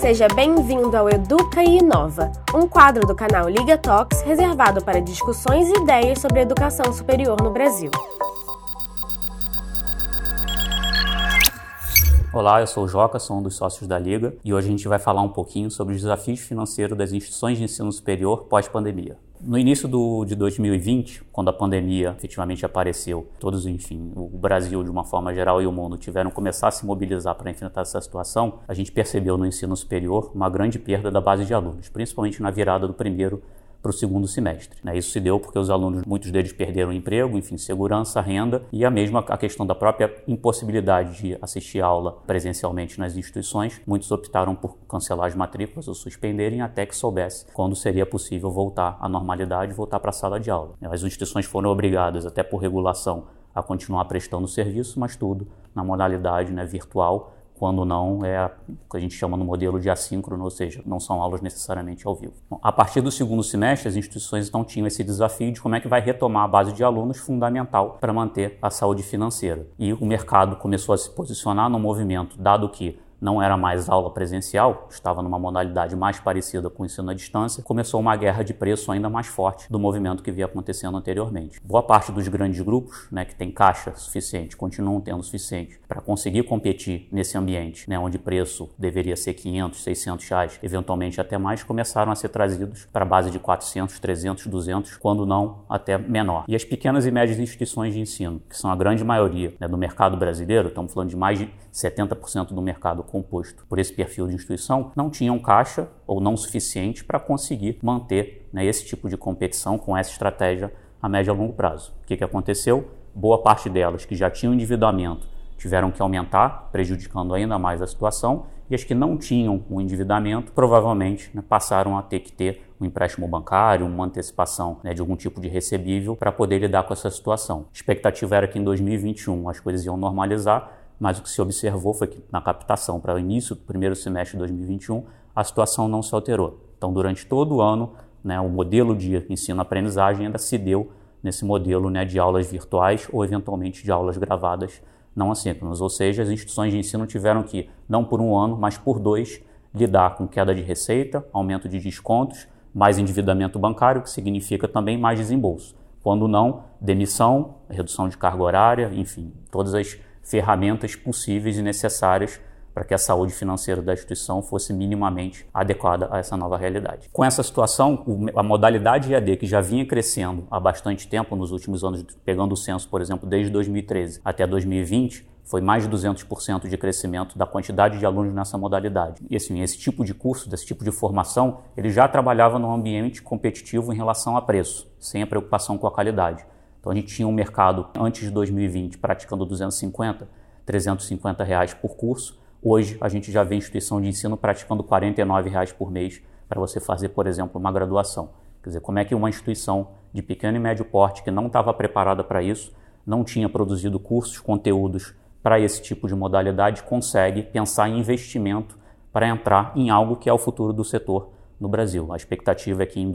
Seja bem-vindo ao Educa e Inova, um quadro do canal Liga Talks reservado para discussões e ideias sobre educação superior no Brasil. Olá, eu sou o Joca, sou um dos sócios da Liga e hoje a gente vai falar um pouquinho sobre os desafios financeiros das instituições de ensino superior pós-pandemia. No início do, de 2020, quando a pandemia efetivamente apareceu, todos, enfim, o Brasil de uma forma geral e o mundo tiveram que começar a se mobilizar para enfrentar essa situação, a gente percebeu no ensino superior uma grande perda da base de alunos, principalmente na virada do primeiro para o segundo semestre. Né? Isso se deu porque os alunos, muitos deles perderam emprego, enfim, segurança, renda e a mesma a questão da própria impossibilidade de assistir aula presencialmente nas instituições. Muitos optaram por cancelar as matrículas ou suspenderem até que soubesse quando seria possível voltar à normalidade, voltar para a sala de aula. As instituições foram obrigadas, até por regulação, a continuar prestando serviço, mas tudo na modalidade né, virtual quando não é o que a gente chama no modelo de assíncrono, ou seja, não são aulas necessariamente ao vivo. Bom, a partir do segundo semestre, as instituições então tinham esse desafio de como é que vai retomar a base de alunos fundamental para manter a saúde financeira. E o mercado começou a se posicionar no movimento, dado que não era mais aula presencial, estava numa modalidade mais parecida com o ensino à distância, começou uma guerra de preço ainda mais forte do movimento que vinha acontecendo anteriormente. Boa parte dos grandes grupos, né, que tem caixa suficiente, continuam tendo suficiente para conseguir competir nesse ambiente, né, onde preço deveria ser 500, 600 reais, eventualmente até mais, começaram a ser trazidos para a base de 400, 300, 200, quando não até menor. E as pequenas e médias instituições de ensino, que são a grande maioria né, do mercado brasileiro, estamos falando de mais de 70% do mercado composto por esse perfil de instituição, não tinham caixa ou não suficiente para conseguir manter né, esse tipo de competição com essa estratégia a médio e longo prazo. O que, que aconteceu? Boa parte delas que já tinham endividamento tiveram que aumentar, prejudicando ainda mais a situação, e as que não tinham o endividamento provavelmente né, passaram a ter que ter um empréstimo bancário, uma antecipação né, de algum tipo de recebível para poder lidar com essa situação. A expectativa era que em 2021 as coisas iam normalizar, mas o que se observou foi que na captação para o início do primeiro semestre de 2021, a situação não se alterou. Então, durante todo o ano, né, o modelo de ensino-aprendizagem ainda se deu nesse modelo né, de aulas virtuais ou, eventualmente, de aulas gravadas não assíncronas. Ou seja, as instituições de ensino tiveram que, não por um ano, mas por dois, lidar com queda de receita, aumento de descontos, mais endividamento bancário, que significa também mais desembolso. Quando não, demissão, redução de carga horária, enfim, todas as ferramentas possíveis e necessárias para que a saúde financeira da instituição fosse minimamente adequada a essa nova realidade. Com essa situação, a modalidade EAD, que já vinha crescendo há bastante tempo nos últimos anos, pegando o censo, por exemplo, desde 2013 até 2020, foi mais de 200% de crescimento da quantidade de alunos nessa modalidade. E assim, esse tipo de curso, desse tipo de formação, ele já trabalhava num ambiente competitivo em relação a preço, sem a preocupação com a qualidade. Então a gente tinha um mercado antes de 2020 praticando 250, 350 reais por curso. Hoje a gente já vê instituição de ensino praticando 49 reais por mês para você fazer, por exemplo, uma graduação. Quer dizer, como é que uma instituição de pequeno e médio porte que não estava preparada para isso, não tinha produzido cursos, conteúdos para esse tipo de modalidade, consegue pensar em investimento para entrar em algo que é o futuro do setor no Brasil. A expectativa é que em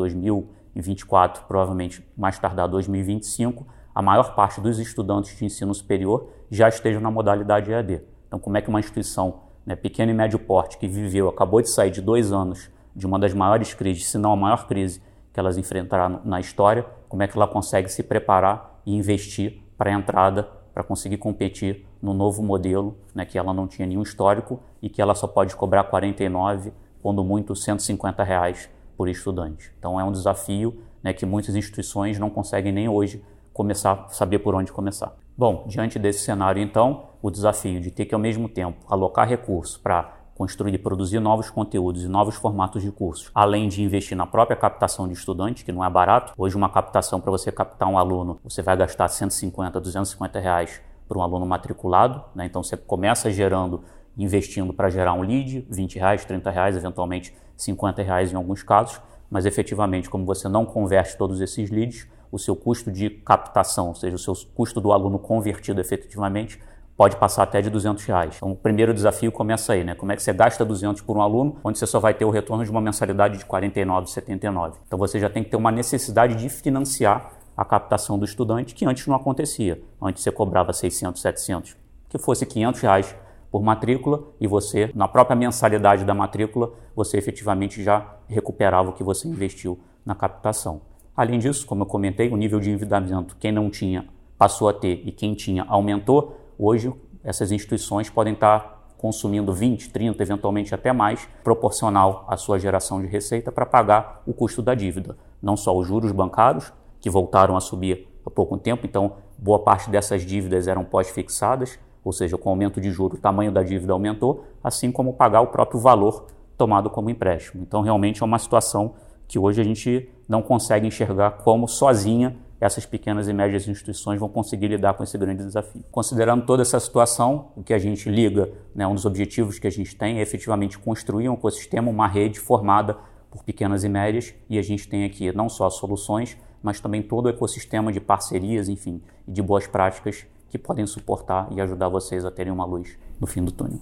2024, provavelmente mais tardar 2025, a maior parte dos estudantes de ensino superior já estejam na modalidade EAD. Então, como é que uma instituição né, e médio porte que viveu, acabou de sair de dois anos de uma das maiores crises, se não a maior crise que elas enfrentaram na história, como é que ela consegue se preparar e investir para a entrada, para conseguir competir no novo modelo, né, que ela não tinha nenhum histórico e que ela só pode cobrar 49 quando muito 150 reais por estudante. Então é um desafio né, que muitas instituições não conseguem nem hoje começar saber por onde começar. Bom, diante desse cenário, então, o desafio de ter que ao mesmo tempo alocar recursos para construir e produzir novos conteúdos e novos formatos de cursos, além de investir na própria captação de estudantes, que não é barato. Hoje, uma captação para você captar um aluno, você vai gastar 150, 250 reais para um aluno matriculado, né? então você começa gerando investindo para gerar um lead, 20 reais, 30 reais, eventualmente 50 reais em alguns casos, mas efetivamente, como você não converte todos esses leads, o seu custo de captação, ou seja, o seu custo do aluno convertido efetivamente, pode passar até de 200 reais. Então, o primeiro desafio começa aí, né? Como é que você gasta 200 por um aluno, onde você só vai ter o retorno de uma mensalidade de 49,79. Então, você já tem que ter uma necessidade de financiar a captação do estudante, que antes não acontecia. Antes você cobrava 600, 700. Que fosse 500 reais por matrícula e você, na própria mensalidade da matrícula, você efetivamente já recuperava o que você investiu na captação. Além disso, como eu comentei, o nível de endividamento, quem não tinha passou a ter e quem tinha aumentou. Hoje, essas instituições podem estar consumindo 20, 30, eventualmente até mais, proporcional à sua geração de receita para pagar o custo da dívida. Não só os juros bancários, que voltaram a subir há pouco tempo, então boa parte dessas dívidas eram pós-fixadas, ou seja, com o aumento de juros o tamanho da dívida aumentou, assim como pagar o próprio valor tomado como empréstimo. Então, realmente é uma situação que hoje a gente não consegue enxergar como sozinha essas pequenas e médias instituições vão conseguir lidar com esse grande desafio. Considerando toda essa situação, o que a gente liga, né, um dos objetivos que a gente tem é efetivamente construir um ecossistema, uma rede formada por pequenas e médias, e a gente tem aqui não só soluções, mas também todo o ecossistema de parcerias, enfim, e de boas práticas que podem suportar e ajudar vocês a terem uma luz no fim do túnel.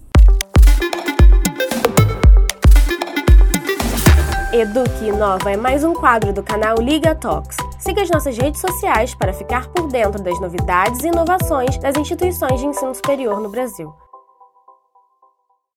Eduque Inova é mais um quadro do canal Liga Talks. Siga as nossas redes sociais para ficar por dentro das novidades e inovações das instituições de ensino superior no Brasil.